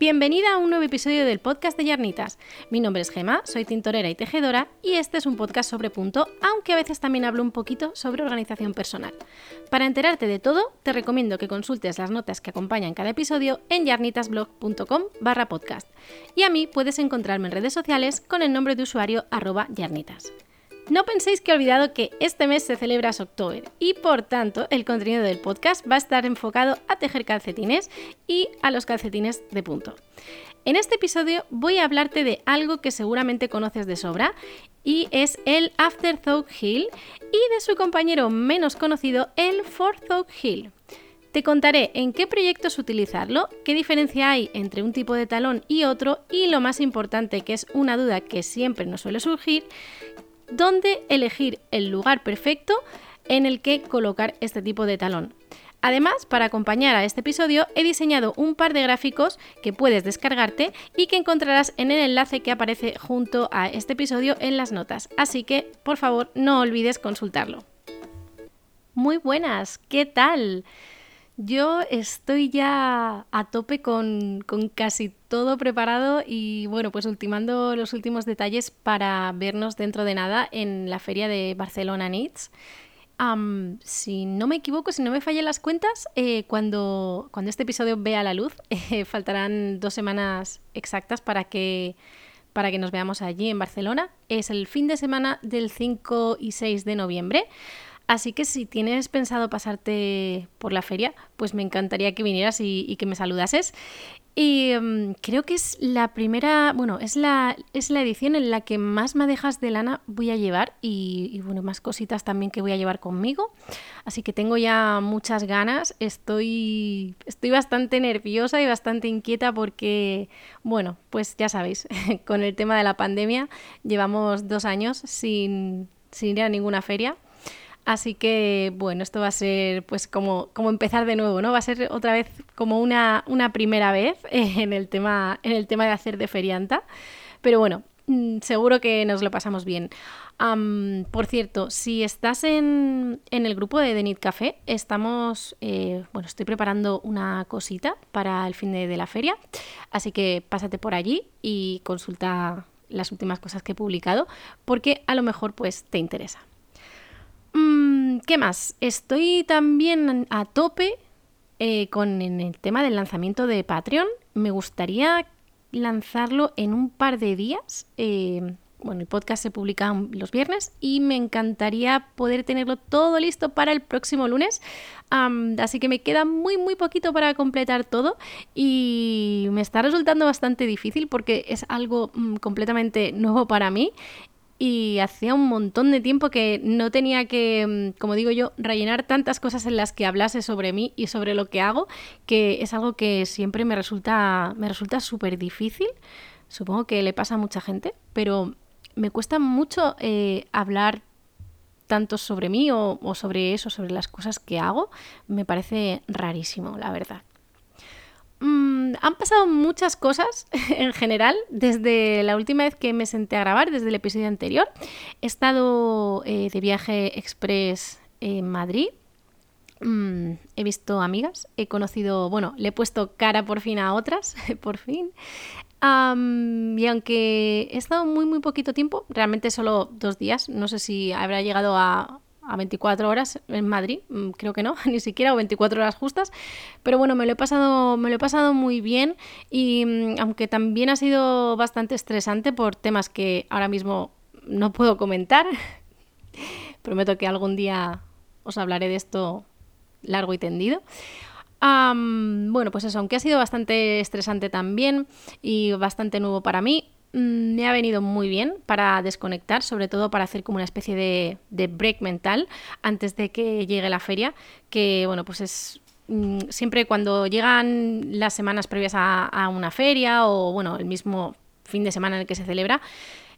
Bienvenida a un nuevo episodio del podcast de Yarnitas. Mi nombre es Gema, soy tintorera y tejedora y este es un podcast sobre punto, aunque a veces también hablo un poquito sobre organización personal. Para enterarte de todo, te recomiendo que consultes las notas que acompañan cada episodio en yarnitasblog.com barra podcast. Y a mí puedes encontrarme en redes sociales con el nombre de usuario arroba yarnitas. No penséis que he olvidado que este mes se celebra October y por tanto el contenido del podcast va a estar enfocado a tejer calcetines y a los calcetines de punto. En este episodio voy a hablarte de algo que seguramente conoces de sobra y es el Afterthought Heel y de su compañero menos conocido, el Forethought Heel. Te contaré en qué proyectos utilizarlo, qué diferencia hay entre un tipo de talón y otro y lo más importante que es una duda que siempre nos suele surgir, dónde elegir el lugar perfecto en el que colocar este tipo de talón. Además, para acompañar a este episodio he diseñado un par de gráficos que puedes descargarte y que encontrarás en el enlace que aparece junto a este episodio en las notas. Así que, por favor, no olvides consultarlo. Muy buenas, ¿qué tal? Yo estoy ya a tope con, casi todo preparado y bueno, pues ultimando los últimos detalles para vernos dentro de nada en la feria de Barcelona Needs. si no me equivoco, si no me fallan las cuentas, eh, cuando, cuando este episodio vea la luz, eh, faltarán dos semanas exactas para que, para que nos veamos allí en Barcelona. Es el fin de semana del 5 y 6 de noviembre. Así que si tienes pensado pasarte por la feria, pues me encantaría que vinieras y, que me saludases. Y em, creo que es la primera, bueno, es la, es la edición en la que más madejas de lana voy a llevar y, y, bueno, más cositas también que voy a llevar conmigo. Así que tengo ya muchas ganas, estoy, estoy bastante nerviosa y bastante inquieta porque, bueno, pues ya sabéis, con el tema de la pandemia llevamos dos años sin, sin ir a ninguna feria. Así que, bueno, esto va a ser pues como, empezar de nuevo, ¿no? Va a ser otra vez como una, primera vez en el, tema, en el tema de hacer de ferianta. Pero bueno, mm, seguro que nos lo pasamos bien. por cierto, si estás en, en, el grupo de Denit Café, estamos, eh, bueno, estoy preparando una cosita para el fin de, de, la feria, así que pásate por allí y consulta las últimas cosas que he publicado, porque a lo mejor pues te interesa. Mm, ¿Qué más? Estoy también a tope eh, con el tema del lanzamiento de Patreon. Me gustaría lanzarlo en un par de días. Eh, bueno, el podcast se publica los viernes y me encantaría poder tenerlo todo listo para el próximo lunes. así que me queda muy, muy poquito para completar todo y me está resultando bastante difícil porque es algo mm, completamente nuevo para mí y hacía un montón de tiempo que no tenía que, mm, como digo yo, rellenar tantas cosas en las que hablase sobre mí y sobre lo que hago, que es algo que siempre me resulta me resulta súper difícil. Supongo que le pasa a mucha gente, pero me cuesta mucho eh, hablar tanto sobre mí o, o sobre eso, sobre las cosas que hago. Me parece rarísimo, la verdad. Mm, han pasado muchas cosas en general desde la última vez que me senté a grabar, desde el episodio anterior. He estado eh, de viaje express en Madrid. Mm, he visto amigas, he conocido, bueno, le he puesto cara por fin a otras, por fin. y aunque he estado muy, muy poquito tiempo, realmente solo dos días, no sé si habrá llegado a a 24 horas en Madrid, mm, creo que no, ni siquiera, o 24 horas justas, pero bueno, me lo he pasado, me lo he pasado muy bien y mm, aunque también ha sido bastante estresante por temas que ahora mismo no puedo comentar, prometo que algún día os hablaré de esto largo y tendido. bueno, pues eso, aunque ha sido bastante estresante también y bastante nuevo para mí, me ha venido muy bien para desconectar, sobre todo para hacer como una especie de, break mental antes de que llegue la feria, que bueno, pues es mm, siempre cuando llegan las semanas previas a, una feria o bueno, el mismo fin de semana en el que se celebra,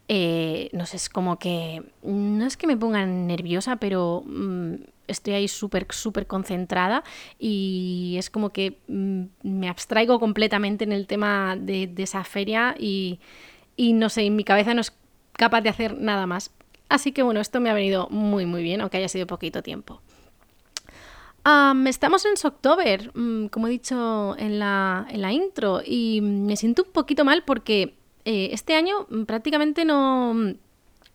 eh, no sé, es como que no es que me ponga nerviosa, pero mm, estoy ahí súper, súper concentrada y es como que me abstraigo completamente en el tema de esa feria y y no sé, en mi cabeza no es capaz de hacer nada más. Así que bueno, esto me ha venido muy muy bien, aunque haya sido poquito tiempo. estamos en October, mm, como he dicho en la, en la, intro, y me siento un poquito mal porque eh, este año prácticamente no,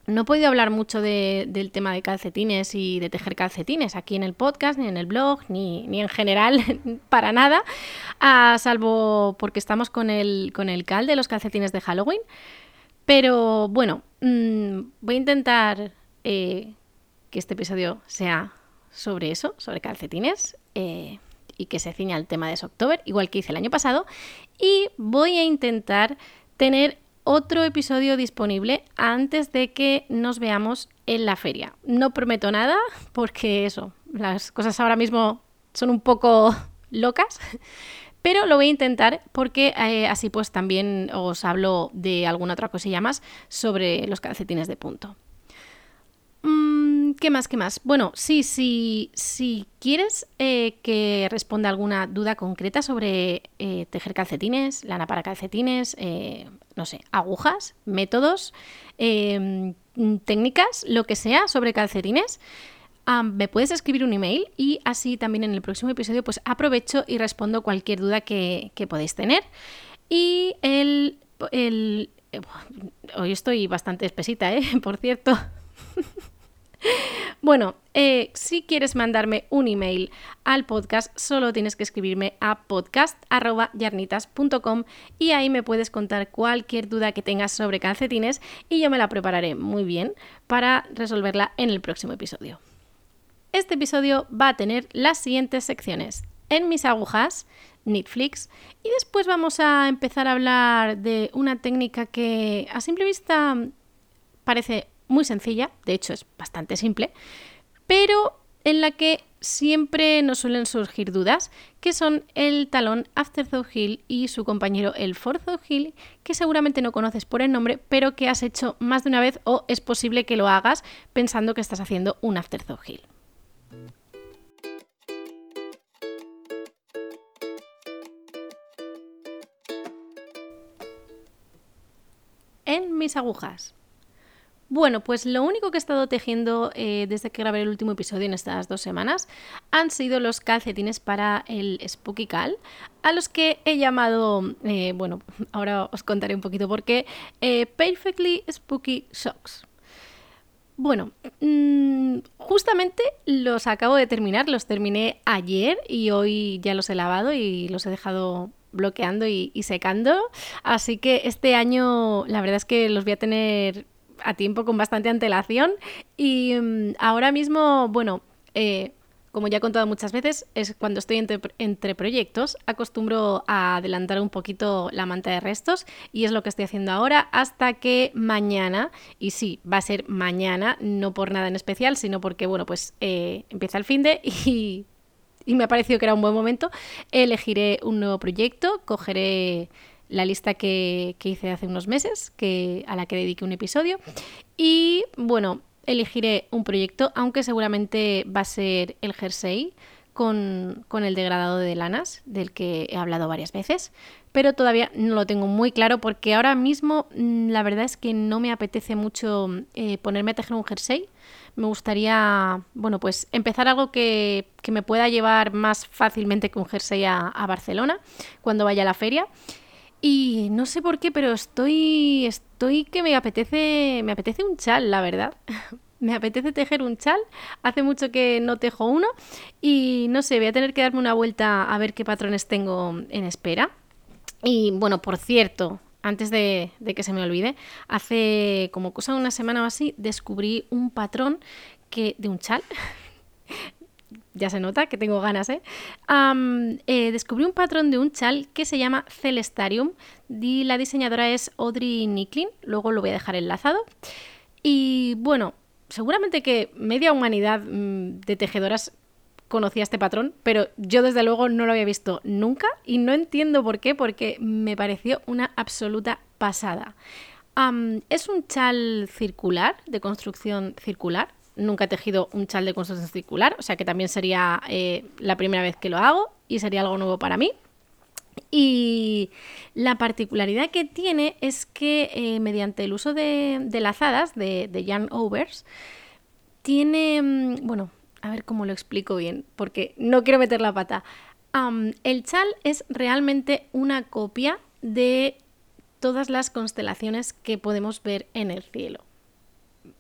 no he podido hablar mucho del tema de calcetines y de tejer calcetines aquí en el podcast, ni en el blog, ni, en general, para nada, ah, salvo porque estamos con el, con el cal de los calcetines de Halloween. Pero bueno, mm, voy a intentar eh, que este episodio sea sobre eso, sobre calcetines, eh, y que se ciña al tema de October, igual que hice el año pasado. Y voy a intentar tener otro episodio disponible antes de que nos veamos en la feria. No prometo nada porque eso, las cosas ahora mismo son un poco locas, pero lo voy a intentar porque eh, así pues también os hablo de alguna otra cosilla más sobre los calcetines de punto. ¿Qué más? ¿Qué más? Bueno, sí, sí, si quieres eh, que responda alguna duda concreta sobre eh, tejer calcetines, lana para calcetines, eh, no sé, agujas, métodos, em, técnicas, lo que sea sobre calcetines, me puedes escribir un email y así también en el próximo episodio pues aprovecho y respondo cualquier duda que, que podéis tener. Y el, el hoy estoy bastante espesita, ¿eh? Por cierto. Bueno, eh, si quieres mandarme un email al podcast, solo tienes que escribirme a podcast.yarnitas.com y ahí me puedes contar cualquier duda que tengas sobre calcetines y yo me la prepararé muy bien para resolverla en el próximo episodio. Este episodio va a tener las siguientes secciones. En mis agujas, Netflix, y después vamos a empezar a hablar de una técnica que a simple vista parece muy sencilla, de hecho es bastante simple, pero en la que siempre nos suelen surgir dudas, que son el talón Afterthought Hill y su compañero el Forthought Hill, que seguramente no conoces por el nombre, pero que has hecho más de una vez o es posible que lo hagas pensando que estás haciendo un Afterthought Hill. En mis agujas. Bueno, pues lo único que he estado tejiendo eh, desde que grabé el último episodio en estas dos semanas han sido los calcetines para el Spooky Cal, a los que he llamado, eh, bueno, ahora os contaré un poquito por qué, eh, Perfectly Spooky Socks. Bueno, mm, justamente los acabo de terminar, los terminé ayer y hoy ya los he lavado y los he dejado bloqueando y secando. Así que este año la verdad es que los voy a tener a tiempo con bastante antelación. Y mm, ahora mismo, bueno, eh, como ya he contado muchas veces, es cuando estoy entre, proyectos, acostumbro a adelantar un poquito la manta de restos y es lo que estoy haciendo ahora hasta que mañana, y sí, va a ser mañana, no por nada en especial, sino porque, bueno, pues eh, empieza el fin de y, y me ha parecido que era un buen momento, elegiré un nuevo proyecto, cogeré la lista que, hice hace unos meses, que, a la que dediqué un episodio. Y bueno, elegiré un proyecto, aunque seguramente va a ser el jersey con, el degradado de lanas, del que he hablado varias veces, pero todavía no lo tengo muy claro porque ahora mismo mm, la verdad es que no me apetece mucho eh, ponerme a tejer un jersey. Me gustaría, bueno, pues empezar algo que, me pueda llevar más fácilmente que un jersey a, a Barcelona cuando vaya a la feria. Y no sé por qué, pero estoy. Estoy que me apetece. Me apetece un chal, la verdad. me apetece tejer un chal. Hace mucho que no tejo uno. Y no sé, voy a tener que darme una vuelta a ver qué patrones tengo en espera. Y bueno, por cierto, antes de, de que se me olvide, hace como cosa una semana o así, descubrí un patrón que de un chal ya se nota que tengo ganas, ¿eh? ¿eh? descubrí un patrón de un chal que se llama Celestarium y la diseñadora es Audrey Nicklin, luego lo voy a dejar enlazado. Y bueno, seguramente que media humanidad mm, de tejedoras conocía este patrón, pero yo desde luego no lo había visto nunca y no entiendo por qué, porque me pareció una absoluta pasada. es un chal circular, de construcción circular, nunca he tejido un chal de construcción circular, o sea que también sería eh, la primera vez que lo hago y sería algo nuevo para mí. Y la particularidad que tiene es que eh, mediante el uso de, lazadas, de, yarn overs, tiene, mm, bueno, a ver cómo lo explico bien, porque no quiero meter la pata. el chal es realmente una copia de todas las constelaciones que podemos ver en el cielo.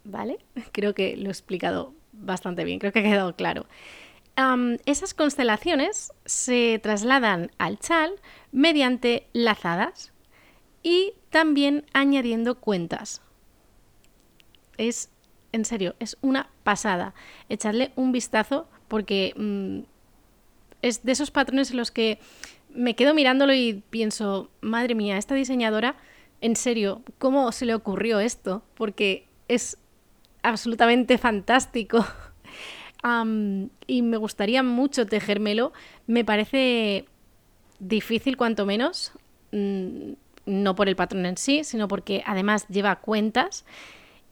¿Vale? Creo que lo he explicado bastante bien, creo que ha quedado claro. esas constelaciones se trasladan al chal mediante lazadas y también añadiendo cuentas. Es, en serio, es una pasada. Echadle un vistazo porque mm, es de esos patrones en los que me quedo mirándolo y pienso, madre mía, esta diseñadora, en serio, ¿cómo se le ocurrió esto? Porque es absolutamente fantástico. y me gustaría mucho tejérmelo. Me parece difícil, cuanto menos. Mm, no por el patrón en sí, sino porque además lleva cuentas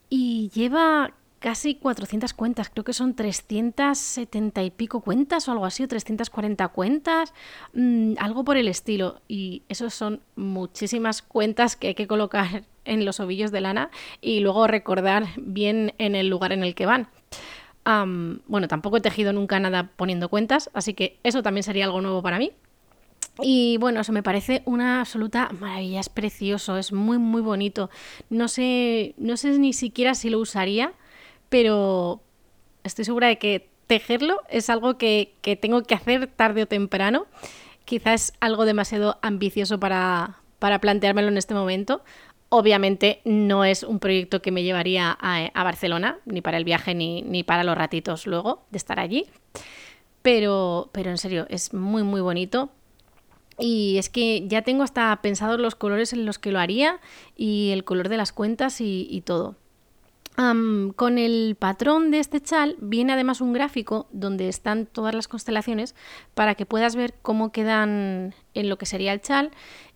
y lleva casi 400 cuentas, creo que son 370 y pico cuentas o algo así, o 340 cuentas, mm, algo por el estilo. Y esos son muchísimas cuentas que hay que colocar en los ovillos de lana y luego recordar bien en el lugar en el que van. bueno, tampoco he tejido nunca nada poniendo cuentas, así que eso también sería algo nuevo para mí. Y bueno, eso me parece una absoluta maravilla, es precioso, es muy muy bonito. No sé, no sé ni siquiera si lo usaría, pero estoy segura de que tejerlo es algo que, tengo que hacer tarde o temprano. Quizás algo demasiado ambicioso para, para planteármelo en este momento. Obviamente no es un proyecto que me llevaría a, Barcelona, ni para el viaje, ni, ni, para los ratitos luego de estar allí. Pero, pero en serio, es muy, muy bonito. Y es que ya tengo hasta pensados los colores en los que lo haría y el color de las cuentas y, todo. con el patrón de este chal viene además un gráfico donde están todas las constelaciones para que puedas ver cómo quedan en lo que sería el chal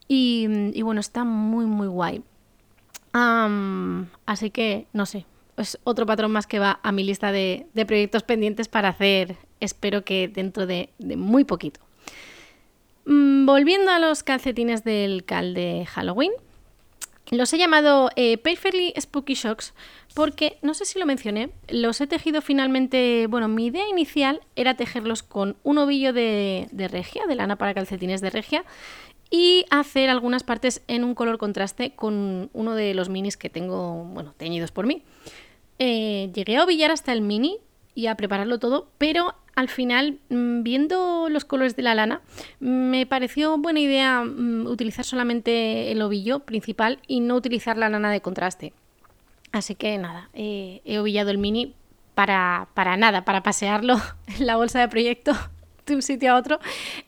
y, bueno, está muy muy guay. Así que no sé, es otro patrón más que va a mi lista de, proyectos pendientes para hacer, espero que dentro de muy poquito. Mm, volviendo a los calcetines del cal de Halloween, los he llamado eh, Spooky Shocks porque, no sé si lo mencioné, los he tejido finalmente, bueno, mi idea inicial era tejerlos con un ovillo de, regia, de lana para calcetines de regia, y hacer algunas partes en un color contraste con uno de los minis que tengo, bueno, teñidos por mí. Eh, llegué a ovillar hasta el mini y a prepararlo todo, pero al final, mm, viendo los colores de la lana, me pareció buena idea mm, utilizar solamente el ovillo principal y no utilizar la lana de contraste. Así que nada, he ovillado el mini para, nada, para pasearlo en la bolsa de proyecto de un sitio a otro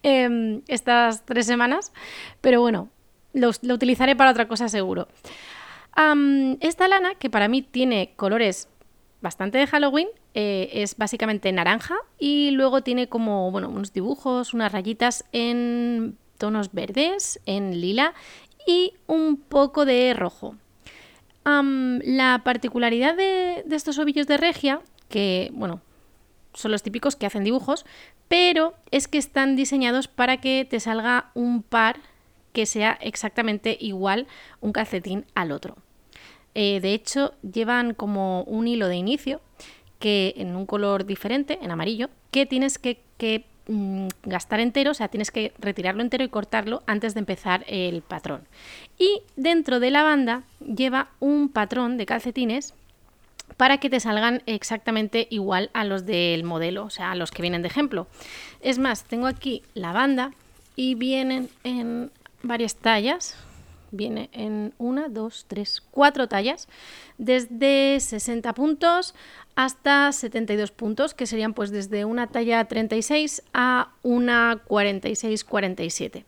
em, estas tres semanas. Pero bueno, lo, utilizaré para otra cosa seguro. esta lana, que para mí tiene colores bastante de Halloween, eh, es básicamente naranja y luego tiene como bueno, unos dibujos, unas rayitas en tonos verdes, en lila y un poco de rojo. la particularidad de, de, estos ovillos de regia, que bueno, son los típicos que hacen dibujos, pero es que están diseñados para que te salga un par que sea exactamente igual un calcetín al otro. Eh, de hecho, llevan como un hilo de inicio que en un color diferente, en amarillo, que tienes que, mm, gastar entero, o sea, tienes que retirarlo entero y cortarlo antes de empezar el patrón. Y dentro de la banda lleva un patrón de calcetines para que te salgan exactamente igual a los del modelo, o sea, a los que vienen de ejemplo. Es más, tengo aquí la banda y vienen en varias tallas, viene en una, dos, tres, cuatro tallas, desde 60 puntos hasta 72 puntos, que serían pues desde una talla 36 a una 46-47.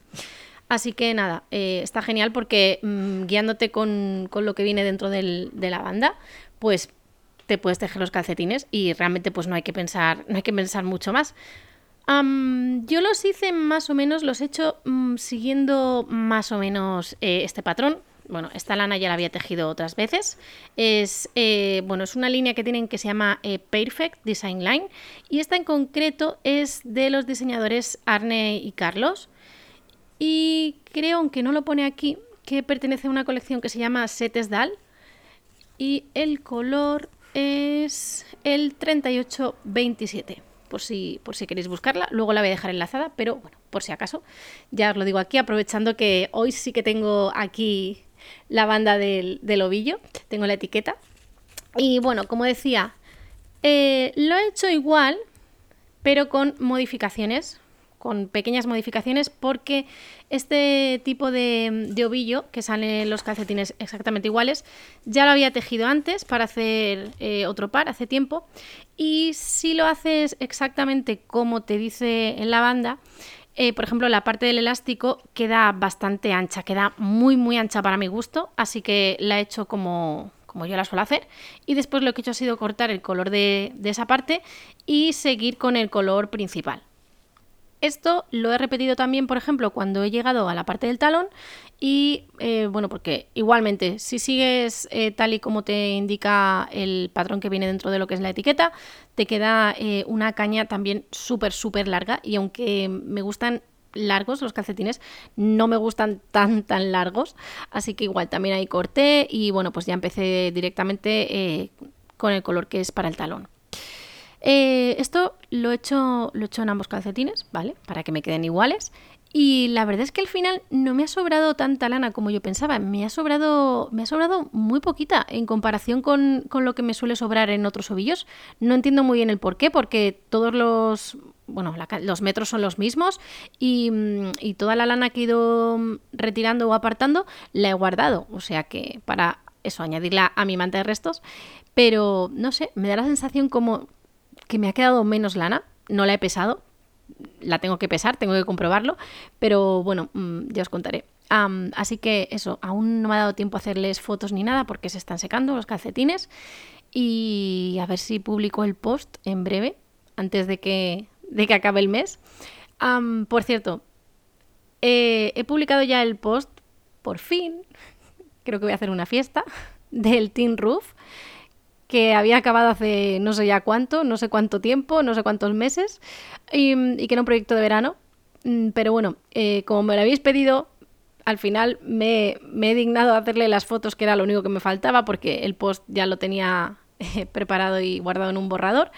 Así que nada, eh, está genial porque mm, guiándote con, lo que viene dentro de la banda, pues te puedes tejer los calcetines y realmente pues no hay que pensar, no hay que pensar mucho más yo los hice más o menos, los he hecho mm, siguiendo más o menos eh, este patrón. Bueno, esta lana ya la había tejido otras veces. Es, eh, bueno, es una línea que tienen que se llama eh, Perfect Design Line y esta en concreto es de los diseñadores Arne y Carlos. Y creo, aunque no lo pone aquí, que pertenece a una colección que se llama Setes Dal y el color es el 3827, por si, por si queréis buscarla. Luego la voy a dejar enlazada, pero bueno, por si acaso, ya os lo digo aquí, aprovechando que hoy sí que tengo aquí la banda del, ovillo, tengo la etiqueta. Y bueno, como decía, eh, lo he hecho igual, pero con modificaciones con pequeñas modificaciones porque este tipo de, ovillo, que salen los calcetines exactamente iguales, ya lo había tejido antes para hacer eh, otro par hace tiempo y si lo haces exactamente como te dice en la banda, eh, por ejemplo, la parte del elástico queda bastante ancha, queda muy muy ancha para mi gusto, así que la he hecho como, como yo la suelo hacer. Y después lo que he hecho ha sido cortar el color de, de esa parte y seguir con el color principal. Esto lo he repetido también, por ejemplo, cuando he llegado a la parte del talón y, eh, bueno, porque igualmente, si sigues eh, tal y como te indica el patrón que viene dentro de lo que es la etiqueta, te queda eh, una caña también súper, súper larga y aunque me gustan largos los calcetines, no me gustan tan, tan largos, así que igual también ahí corté y, bueno, pues ya empecé directamente con el color que es para el talón. Eh, esto lo he, hecho, lo he hecho en ambos calcetines, ¿vale? Para que me queden iguales. Y la verdad es que al final no me ha sobrado tanta lana como yo pensaba. Me ha sobrado, me ha sobrado muy poquita en comparación con, lo que me suele sobrar en otros ovillos. No entiendo muy bien el por qué, porque todos los, bueno, los metros son los mismos y, y, toda la lana que he ido retirando o apartando la he guardado. O sea que para eso, añadirla a mi manta de restos. Pero no sé, me da la sensación como que me ha quedado menos lana, no la he pesado, la tengo que pesar, tengo que comprobarlo, pero bueno, mm, ya os contaré. así que eso, aún no me ha dado tiempo a hacerles fotos ni nada porque se están secando los calcetines y a ver si publico el post en breve, antes de que, de que acabe el mes. por cierto, eh, he publicado ya el post, por fin, creo que voy a hacer una fiesta, del Team Roof que había acabado hace no sé ya cuánto, no sé cuánto tiempo, no sé cuántos meses, y, que era un proyecto de verano. Mm, pero bueno, eh, como me lo habéis pedido, al final me, he dignado a hacerle las fotos, que era lo único que me faltaba, porque el post ya lo tenía eh, preparado y guardado en un borrador.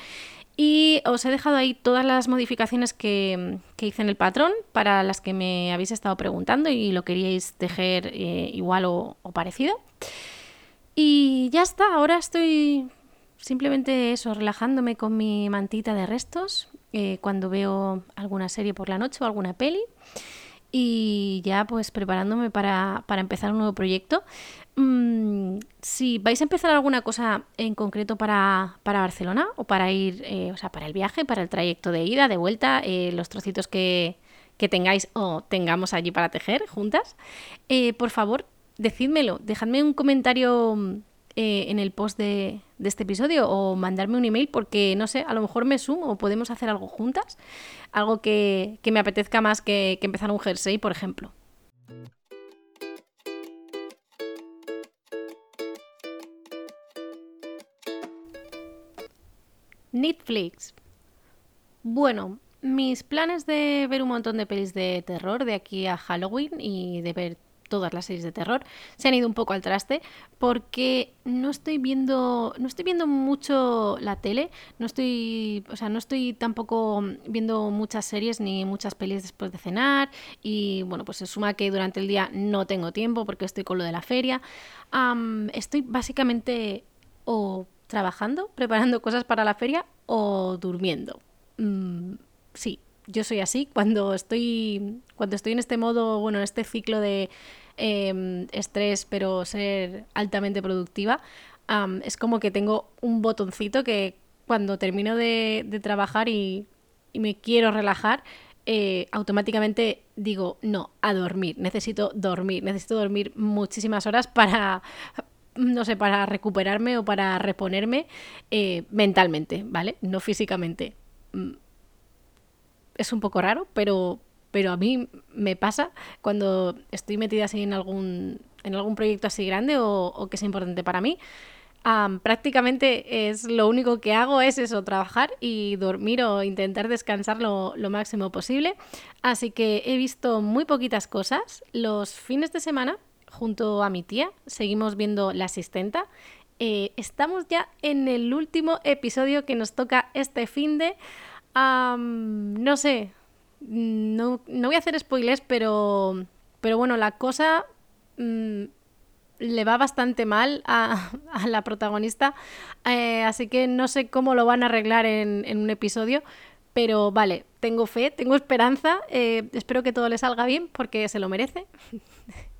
Y os he dejado ahí todas las modificaciones que, hice en el patrón para las que me habéis estado preguntando y lo queríais tejer eh, igual o, o parecido. Y ya está, ahora estoy simplemente eso, relajándome con mi mantita de restos eh, cuando veo alguna serie por la noche o alguna peli. Y ya pues preparándome para, empezar un nuevo proyecto. Mm, si vais a empezar alguna cosa en concreto para, Barcelona o para ir, eh, o sea, para el viaje, para el trayecto de ida, de vuelta, eh, los trocitos que, que, tengáis o tengamos allí para tejer juntas, por favor, decídmelo, dejadme un comentario eh, en el post de, este episodio o mandarme un email porque, no sé, a lo mejor me sumo o podemos hacer algo juntas, algo que, me apetezca más que, que empezar un jersey, por ejemplo. Netflix. Bueno, mis planes de ver un montón de pelis de terror de aquí a Halloween y de ver todas las series de terror se han ido un poco al traste porque no estoy viendo no estoy viendo mucho la tele no estoy o sea no estoy tampoco viendo muchas series ni muchas pelis después de cenar y bueno pues se suma que durante el día no tengo tiempo porque estoy con lo de la feria. Estoy básicamente o trabajando preparando cosas para la feria o durmiendo. Mm, sí yo soy así cuando estoy cuando estoy en este modo bueno en este ciclo de em, estrés pero ser altamente productiva es como que tengo un botoncito que cuando termino de, trabajar y, me quiero relajar eh, automáticamente digo no a dormir necesito dormir necesito dormir muchísimas horas para no sé, para recuperarme o para reponerme eh, mentalmente, ¿vale? No físicamente. Es un poco raro, pero, pero a mí me pasa cuando estoy metida así en algún, en algún proyecto así grande o, que es importante para mí. prácticamente es lo único que hago es eso, trabajar y dormir o intentar descansar lo, lo, máximo posible. Así que he visto muy poquitas cosas. Los fines de semana, junto a mi tía, seguimos viendo La Asistenta eh, estamos ya en el último episodio que nos toca este fin de... no sé, no, voy a hacer spoilers, pero, pero bueno, la cosa mm, le va bastante mal a, la protagonista, eh, así que no sé cómo lo van a arreglar en, un episodio, pero vale, tengo fe, tengo esperanza, eh, espero que todo le salga bien porque se lo merece.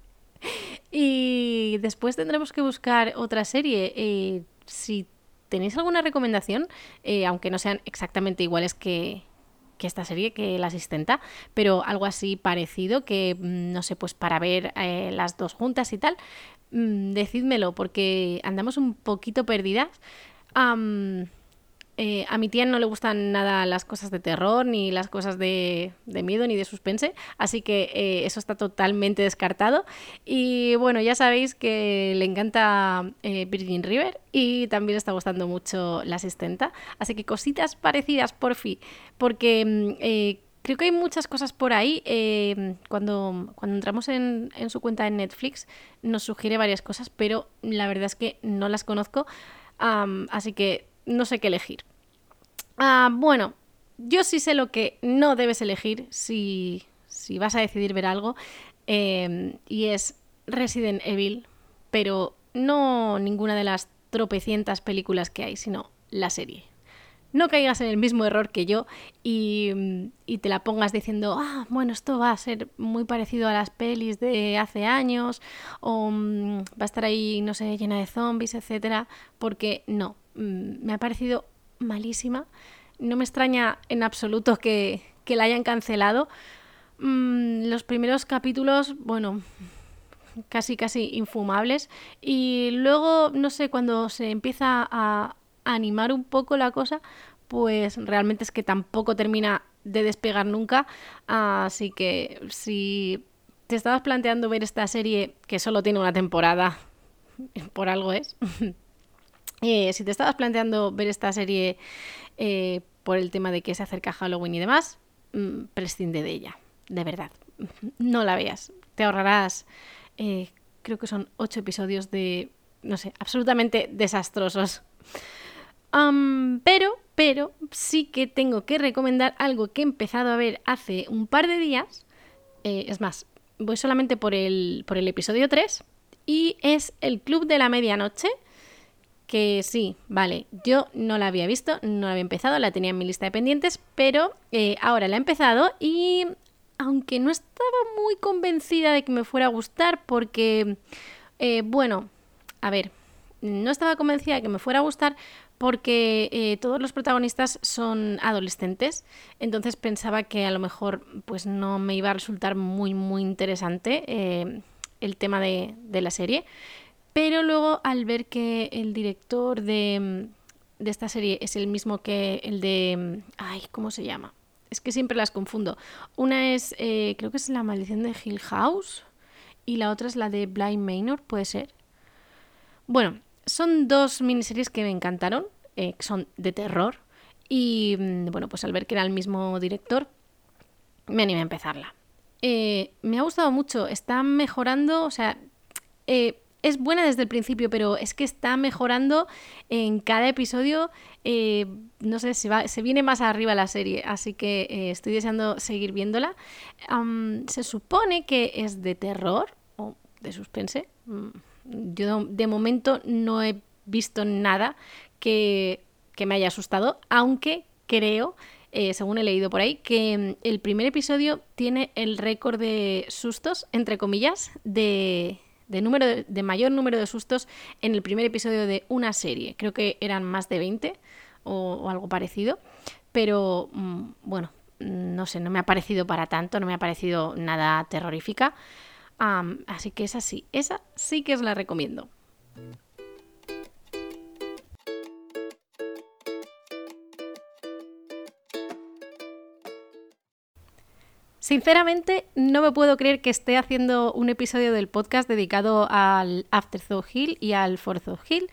Y después tendremos que buscar otra serie. Eh, si tenéis alguna recomendación, eh, aunque no sean exactamente iguales que, esta serie, que la asistenta, pero algo así parecido, que mm, no sé, pues para ver eh, las dos juntas y tal, mm, decídmelo, porque andamos un poquito perdidas. Eh, a mi tía no le gustan nada las cosas de terror, ni las cosas de, miedo, ni de suspense, así que eh, eso está totalmente descartado. Y bueno, ya sabéis que le encanta eh, Virgin River y también está gustando mucho la asistenta, así que cositas parecidas por fin, porque mm, creo que hay muchas cosas por ahí. cuando, cuando entramos en, en, su cuenta en Netflix nos sugiere varias cosas, pero la verdad es que no las conozco. así que no sé qué elegir. Ah, bueno, yo sí sé lo que no debes elegir si, vas a decidir ver algo, em, y es Resident Evil, pero no ninguna de las tropecientas películas que hay, sino la serie. No caigas en el mismo error que yo y, y, te la pongas diciendo, ah, bueno, esto va a ser muy parecido a las pelis de hace años, o mm, va a estar ahí, no sé, llena de zombies, etcétera, porque no, Mm, me ha parecido malísima. No me extraña en absoluto que, la hayan cancelado. Mm, los primeros capítulos, bueno, casi casi infumables. Y luego, no sé, cuando se empieza a animar un poco la cosa, pues realmente es que tampoco termina de despegar nunca. Así que si te estabas planteando ver esta serie que solo tiene una temporada, por algo es, Eh, si te estabas planteando ver esta serie eh, por el tema de que se acerca Halloween y demás, mm, prescinde de ella, de verdad. No la veas. Te ahorrarás, eh, creo que son ocho episodios de, no sé, absolutamente desastrosos. Pero, pero sí que tengo que recomendar algo que he empezado a ver hace un par de días. es más, voy solamente por el, por el episodio 3 y es El Club de la Medianoche que sí, vale, yo no la había visto, no la había empezado, la tenía en mi lista de pendientes, pero eh, ahora la he empezado y aunque no estaba muy convencida de que me fuera a gustar porque, eh, bueno, a ver, no estaba convencida de que me fuera a gustar porque eh, todos los protagonistas son adolescentes, entonces pensaba que a lo mejor pues no me iba a resultar muy muy interesante el tema de, de la serie. Pero luego al ver que el director de, esta serie es el mismo que el de... Ay, ¿cómo se llama? Es que siempre las confundo. Una es, eh, creo que es La maldición de Hill House y la otra es la de Blind Manor, puede ser. Bueno, son dos miniseries que me encantaron, eh, son de terror. Y mm, bueno, pues al ver que era el mismo director, me animé a empezarla. Eh, me ha gustado mucho, está mejorando, o sea, es buena desde el principio, pero es que está mejorando en cada episodio. Eh, no sé, se, va, se viene más arriba la serie, así que eh, estoy deseando seguir viéndola. se supone que es de terror o de suspense. Mm, yo de momento no he visto nada que, me haya asustado, aunque creo eh, según he leído por ahí, que mm, el primer episodio tiene el récord de sustos, entre comillas, de, de, número de, mayor número de sustos en el primer episodio de una serie. Creo que eran más de 20 o, algo parecido. Pero mm, bueno, no sé, no me ha parecido para tanto, no me ha parecido nada terrorífica. Así que esa sí, esa sí que os la recomiendo. Sinceramente, no me puedo creer que esté haciendo un episodio del podcast dedicado al Afterthought Hill y al Forthought Hill,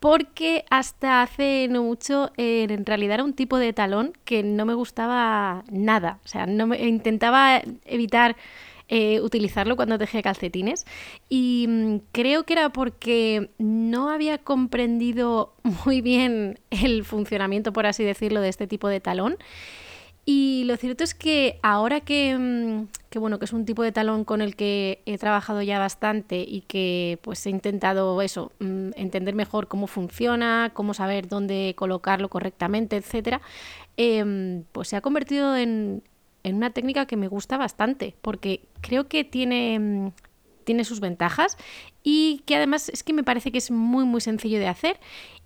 porque hasta hace no mucho en realidad era un tipo de talón que no me gustaba nada. O sea, no me, intentaba evitar eh, utilizarlo cuando tejía calcetines y mm, creo que era porque no había comprendido muy bien el funcionamiento, por así decirlo, de este tipo de talón. Y lo cierto es que ahora que, mm, que, bueno, que es un tipo de talón con el que he trabajado ya bastante y que pues he intentado eso, mm, entender mejor cómo funciona, cómo saber dónde colocarlo correctamente, etcétera, em, pues se ha convertido en, en una técnica que me gusta bastante, porque creo que tiene, mm, tiene sus ventajas y que además es que me parece que es muy muy sencillo de hacer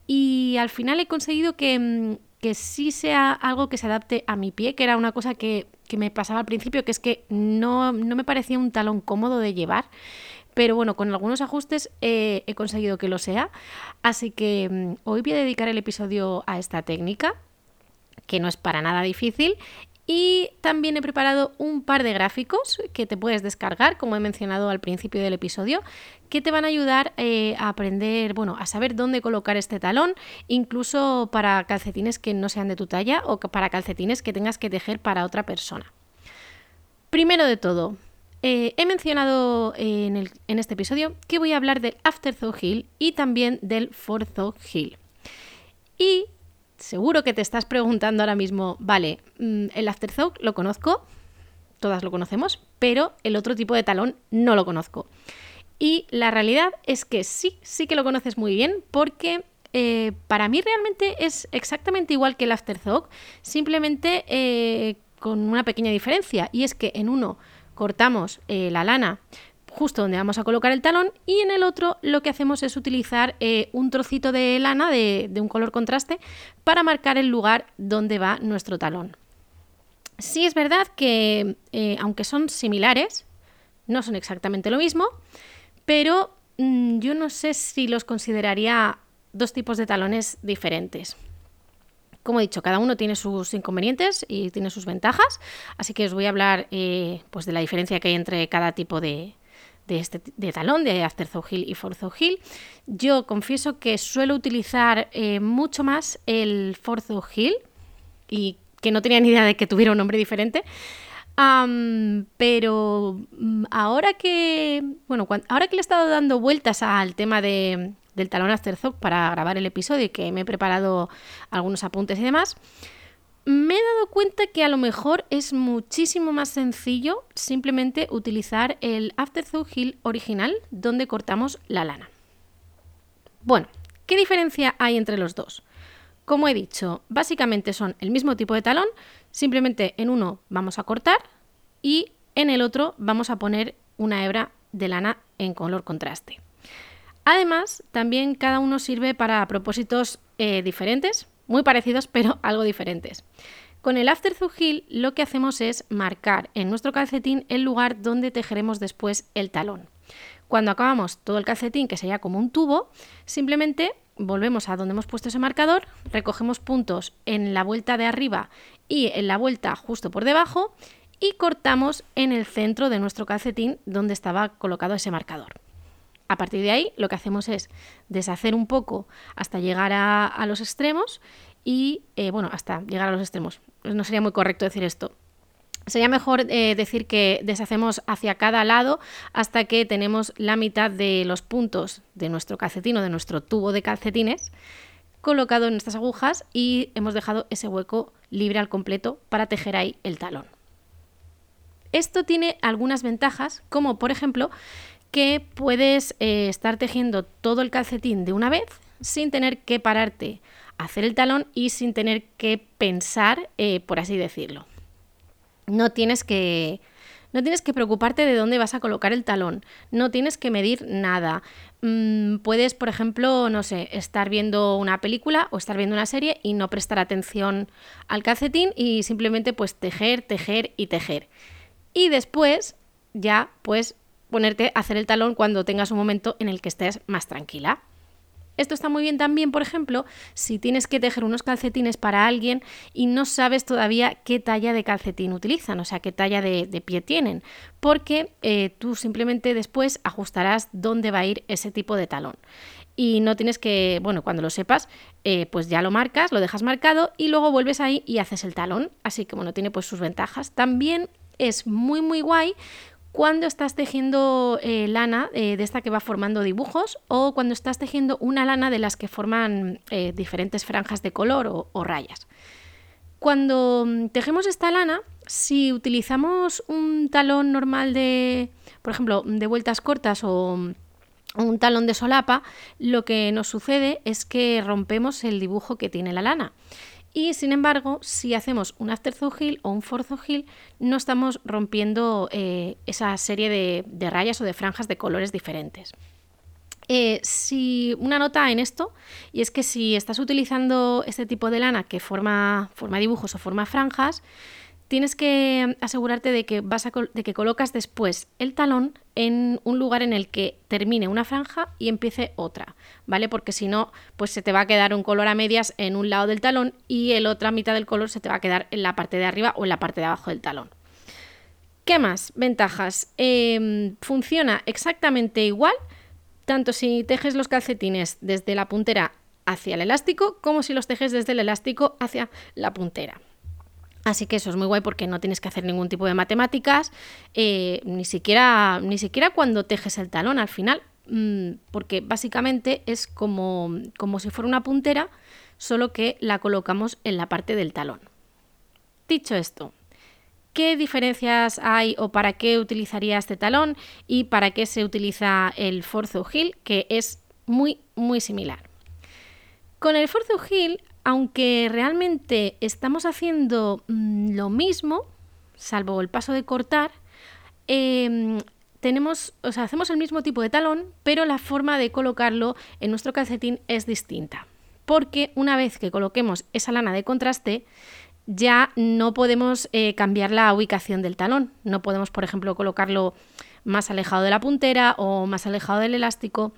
y al final he conseguido que, mm, que sí sea algo que se adapte a mi pie, que era una cosa que, me pasaba al principio, que es que no, me parecía un talón cómodo de llevar. Pero bueno, con algunos ajustes eh, he conseguido que lo sea. Así que mm, hoy voy a dedicar el episodio a esta técnica que no es para nada difícil y también he preparado un par de gráficos que te puedes descargar, como he mencionado al principio del episodio, que te van a ayudar eh, a aprender, bueno, a saber dónde colocar este talón, incluso para calcetines que no sean de tu talla o para calcetines que tengas que tejer para otra persona. Primero de todo, eh, he mencionado en, en, este episodio que voy a hablar del Afterthought Heel y también del Forethought Heel. Y seguro que te estás preguntando ahora mismo, vale, mm, el afterthought lo conozco, todas lo conocemos, pero el otro tipo de talón no lo conozco. Y la realidad es que sí, sí que lo conoces muy bien porque eh, para mí realmente es exactamente igual que el afterthought, simplemente eh, con una pequeña diferencia y es que en uno cortamos eh, la lana justo donde vamos a colocar el talón y en el otro lo que hacemos es utilizar eh, un trocito de lana de, un color contraste para marcar el lugar donde va nuestro talón. Sí es verdad que eh, aunque son similares, no son exactamente lo mismo, pero mm, yo no sé si los consideraría dos tipos de talones diferentes. Como he dicho, cada uno tiene sus inconvenientes y tiene sus ventajas, así que os voy a hablar eh, pues de la diferencia que hay entre cada tipo de, de, este, de talón, de Afterthought Heel y Forethought Heel. Yo confieso que suelo utilizar eh, mucho más el Forethought Heel y que no tenía ni idea de que tuviera un nombre diferente. pero mm, ahora que, bueno, ahora que le he estado dando vueltas al tema de, del talón Afterthought para grabar el episodio y que me he preparado algunos apuntes y demás, me he dado cuenta que a lo mejor es muchísimo más sencillo simplemente utilizar el Afterthought Heel original donde cortamos la lana. Bueno, ¿qué diferencia hay entre los dos? Como he dicho, básicamente son el mismo tipo de talón, simplemente en uno vamos a cortar y en el otro vamos a poner una hebra de lana en color contraste. Además, también cada uno sirve para propósitos eh, diferentes, muy parecidos pero algo diferentes. Con el Afterthought Heel lo que hacemos es marcar en nuestro calcetín el lugar donde tejeremos después el talón. Cuando acabamos todo el calcetín, que sería como un tubo, simplemente volvemos a donde hemos puesto ese marcador, recogemos puntos en la vuelta de arriba y en la vuelta justo por debajo y cortamos en el centro de nuestro calcetín donde estaba colocado ese marcador. A partir de ahí lo que hacemos es deshacer un poco hasta llegar a, los extremos y, eh, bueno, hasta llegar a los extremos. No sería muy correcto decir esto. Sería mejor eh, decir que deshacemos hacia cada lado hasta que tenemos la mitad de los puntos de nuestro calcetín o de nuestro tubo de calcetines colocado en estas agujas y hemos dejado ese hueco libre al completo para tejer ahí el talón. Esto tiene algunas ventajas, como por ejemplo que puedes eh, estar tejiendo todo el calcetín de una vez sin tener que pararte a hacer el talón y sin tener que pensar, eh, por así decirlo. No tienes que... No tienes que preocuparte de dónde vas a colocar el talón, no tienes que medir nada. Mm, puedes, por ejemplo, no sé, estar viendo una película o estar viendo una serie y no prestar atención al calcetín y simplemente pues tejer, tejer y tejer. Y después ya pues ponerte a hacer el talón cuando tengas un momento en el que estés más tranquila. Esto está muy bien también, por ejemplo, si tienes que tejer unos calcetines para alguien y no sabes todavía qué talla de calcetín utilizan, o sea, qué talla de, pie tienen, porque eh, tú simplemente después ajustarás dónde va a ir ese tipo de talón. Y no tienes que, bueno, cuando lo sepas, eh, pues ya lo marcas, lo dejas marcado y luego vuelves ahí y haces el talón. Así que, bueno, tiene pues sus ventajas. También es muy, muy guay cuando estás tejiendo eh, lana de esta que va formando dibujos o cuando estás tejiendo una lana de las que forman diferentes franjas de color o rayas. Cuando mm, tejemos esta lana, si utilizamos un talón normal de, por ejemplo, de vueltas cortas o mm, un talón de solapa, lo que nos sucede es que rompemos el dibujo que tiene la lana. Y sin embargo, si hacemos un after heel o un forzo no estamos rompiendo eh, esa serie de, de rayas o de franjas de colores diferentes. Eh, si una nota en esto, y es que si estás utilizando este tipo de lana que forma, forma dibujos o forma franjas, tienes que asegurarte de que, vas de que colocas después el talón en un lugar en el que termine una franja y empiece otra, ¿vale? Porque si no, pues se te va a quedar un color a medias en un lado del talón y el otra mitad del color se te va a quedar en la parte de arriba o en la parte de abajo del talón. ¿Qué más? Ventajas. Em, funciona exactamente igual tanto si tejes los calcetines desde la puntera hacia el elástico como si los tejes desde el elástico hacia la puntera. Así que eso es muy guay porque no tienes que hacer ningún tipo de matemáticas, eh, ni, siquiera, ni siquiera cuando tejes el talón al final, mm, porque básicamente es como, como si fuera una puntera, solo que la colocamos en la parte del talón. Dicho esto, qué diferencias hay o para qué utilizaría este talón y para qué se utiliza el Forzo Heel, que es muy, muy similar. Con el Forzo Heel, aunque realmente estamos haciendo mm, lo mismo, salvo el paso de cortar, em, tenemos, o hacemos el mismo tipo de talón, pero la forma de colocarlo en nuestro calcetín es distinta. Porque una vez que coloquemos esa lana de contraste, ya no podemos eh, cambiar la ubicación del talón. No podemos, por ejemplo, colocarlo más alejado de la puntera o más alejado del elástico.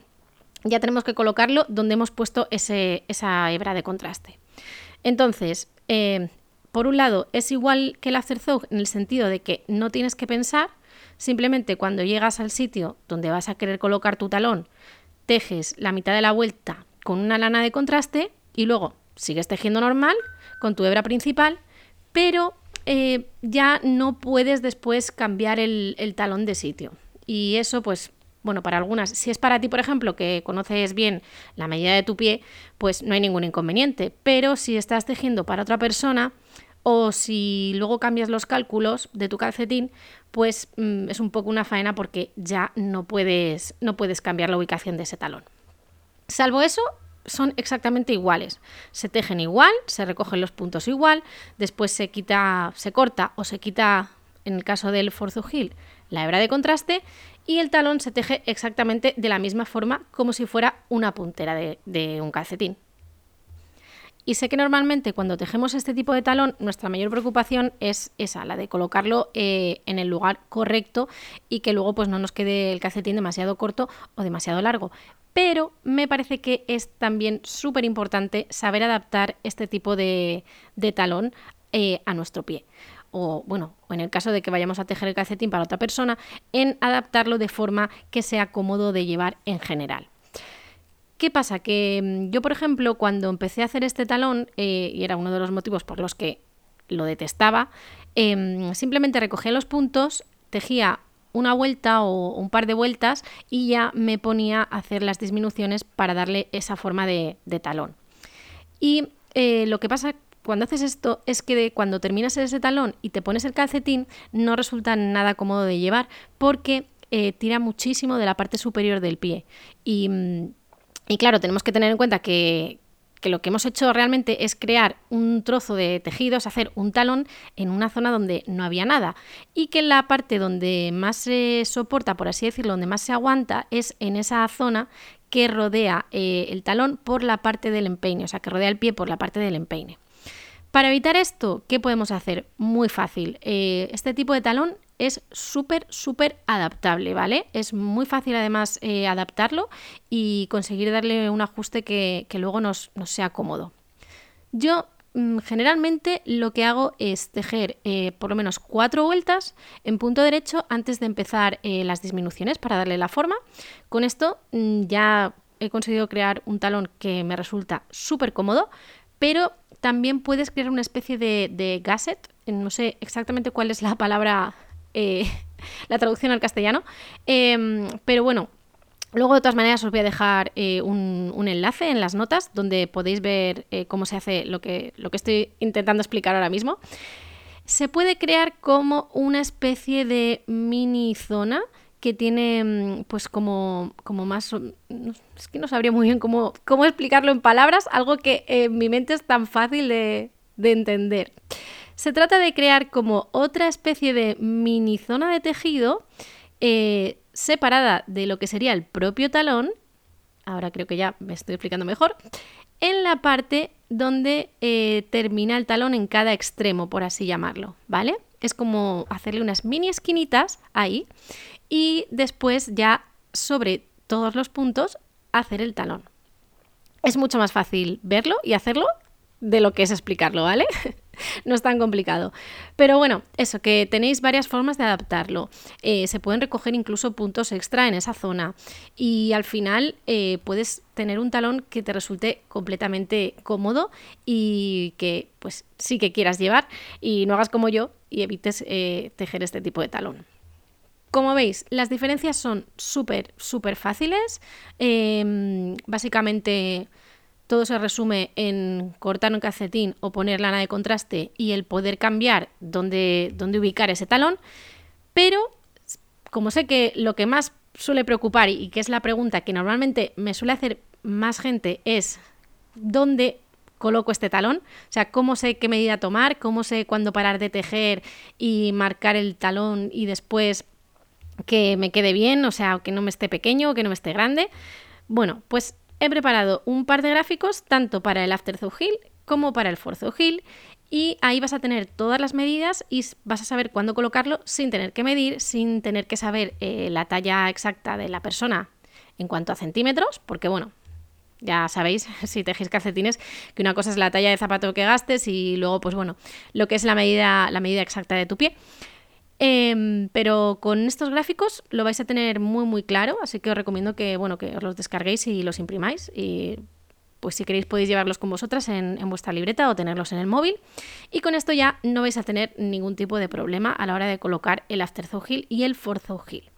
Ya tenemos que colocarlo donde hemos puesto esa hebra de contraste. Entonces, eh, por un lado, es igual que el afterthought en el sentido de que no tienes que pensar, simplemente cuando llegas al sitio donde vas a querer colocar tu talón, tejes la mitad de la vuelta con una lana de contraste y luego sigues tejiendo normal con tu hebra principal, pero eh, ya no puedes después cambiar el, talón de sitio. Y eso, pues, bueno, para algunas, si es para ti, por ejemplo, que conoces bien la medida de tu pie, pues no hay ningún inconveniente. Pero si estás tejiendo para otra persona o si luego cambias los cálculos de tu calcetín, pues mm, es un poco una faena porque ya no puedes, no puedes cambiar la ubicación de ese talón. Salvo eso, son exactamente iguales. Se tejen igual, se recogen los puntos igual, después se quita, se corta o se quita, en el caso del forzujil, la hebra de contraste y el talón se teje exactamente de la misma forma como si fuera una puntera de, un calcetín. Y sé que normalmente cuando tejemos este tipo de talón, nuestra mayor preocupación es esa, la de colocarlo eh, en el lugar correcto y que luego pues no nos quede el calcetín demasiado corto o demasiado largo pero me parece que es también súper importante saber adaptar este tipo de, talón eh, a nuestro pie. O bueno, o en el caso de que vayamos a tejer el calcetín para otra persona, en adaptarlo de forma que sea cómodo de llevar en general. ¿Qué pasa? Que mm, yo, por ejemplo, cuando empecé a hacer este talón, eh, y era uno de los motivos por los que lo detestaba, em, simplemente recogía los puntos, tejía una vuelta o un par de vueltas y ya me ponía a hacer las disminuciones para darle esa forma de, talón. Y eh, lo que pasa cuando haces esto es que cuando terminas ese talón y te pones el calcetín no resulta nada cómodo de llevar porque eh, tira muchísimo de la parte superior del pie. Y, y claro, tenemos que tener en cuenta que, que lo que hemos hecho realmente es crear un trozo de tejidos, hacer un talón en una zona donde no había nada y que la parte donde más se soporta, por así decirlo, donde más se aguanta es en esa zona que rodea eh, el talón por la parte del empeine, o sea, que rodea el pie por la parte del empeine. Para evitar esto, ¿qué podemos hacer? Muy fácil. Eh, este tipo de talón es súper, súper adaptable, ¿vale? Es muy fácil además eh, adaptarlo y conseguir darle un ajuste que, luego nos, sea cómodo. Yo mm, generalmente lo que hago es tejer eh, por lo menos cuatro vueltas en punto derecho antes de empezar las disminuciones para darle la forma. Con esto mm, ya he conseguido crear un talón que me resulta súper cómodo, pero también puedes crear una especie de, de gasset, no sé exactamente cuál es la palabra eh, la traducción al castellano. Em, pero bueno, Luego, de todas maneras, os voy a dejar eh, un, enlace en las notas donde podéis ver eh, cómo se hace lo que, lo que estoy intentando explicar ahora mismo. Se puede crear como una especie de mini zona que tiene mm, pues como, como más... Es que no sabría muy bien cómo, cómo explicarlo en palabras, algo que en mi mente es tan fácil de, de entender. Se trata de crear como otra especie de mini zona de tejido eh, separada de lo que sería el propio talón, ahora creo que ya me estoy explicando mejor, en la parte donde eh, termina el talón en cada extremo, por así llamarlo, ¿vale? Es como hacerle unas mini esquinitas ahí y después ya sobre todos los puntos hacer el talón. Es mucho más fácil verlo y hacerlo de lo que es explicarlo, ¿vale? no es tan complicado. Pero bueno, eso, que tenéis varias formas de adaptarlo. Eh, se pueden recoger incluso puntos extra en esa zona. Y al final eh, puedes tener un talón que te resulte completamente cómodo y que pues sí que quieras llevar y no hagas como yo y evites eh, tejer este tipo de talón. Como veis, las diferencias son súper, súper fáciles. Em, básicamente todo se resume en cortar un calcetín o poner lana de contraste y el poder cambiar dónde, dónde ubicar ese talón. Pero, como sé que lo que más suele preocupar y que es la pregunta que normalmente me suele hacer más gente es ¿dónde coloco este talón? O sea, ¿cómo sé qué medida tomar? ¿Cómo sé cuándo parar de tejer y marcar el talón y después que me quede bien? O sea, que no me esté pequeño, o que no me esté grande. Bueno, pues he preparado un par de gráficos tanto para el After Heel como para el For Heel y ahí vas a tener todas las medidas y vas a saber cuándo colocarlo sin tener que medir, sin tener que saber eh, la talla exacta de la persona en cuanto a centímetros, porque bueno, ya sabéis, si tejéis calcetines, que una cosa es la talla de zapato que gastes y luego, pues bueno, lo que es la medida, la medida exacta de tu pie. Em, pero con estos gráficos lo vais a tener muy muy claro, así que os recomiendo que, bueno, que os los descarguéis y los imprimáis. Y pues si queréis podéis llevarlos con vosotras en, vuestra libreta o tenerlos en el móvil. Y con esto ya no vais a tener ningún tipo de problema a la hora de colocar el After Heel y el For Heel.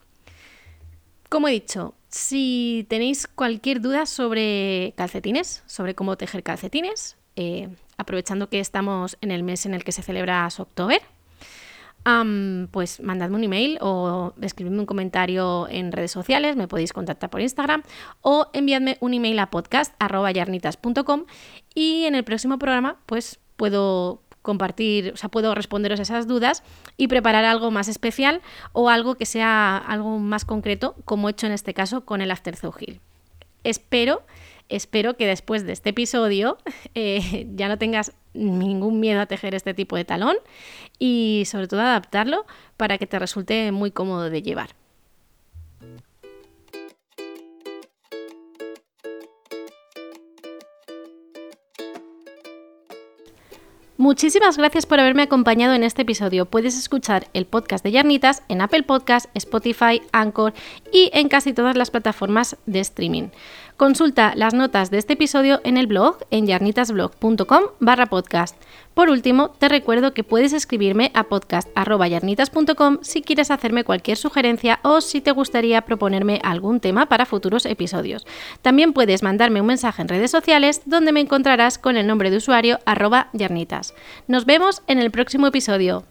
Como he dicho, si tenéis cualquier duda sobre calcetines, sobre cómo tejer calcetines, eh, aprovechando que estamos en el mes en el que se celebra October, pues mandadme un email o escribidme un comentario en redes sociales, me podéis contactar por Instagram o enviadme un email a podcast.yarnitas.com y en el próximo programa pues puedo compartir, o sea, puedo responderos esas dudas y preparar algo más especial o algo que sea algo más concreto, como he hecho en este caso con el After Hill. Espero espero que después de este episodio eh, ya no tengas ningún miedo a tejer este tipo de talón y sobre todo adaptarlo para que te resulte muy cómodo de llevar. Muchísimas gracias por haberme acompañado en este episodio. Puedes escuchar el podcast de Yarnitas en Apple Podcast, Spotify, Anchor y en casi todas las plataformas de streaming. Consulta las notas de este episodio en el blog en yarnitasblog.com barra podcast. Por último, te recuerdo que puedes escribirme a podcast.yarnitas.com si quieres hacerme cualquier sugerencia o si te gustaría proponerme algún tema para futuros episodios. También puedes mandarme un mensaje en redes sociales donde me encontrarás con el nombre de usuario arroba. Nos vemos en el próximo episodio.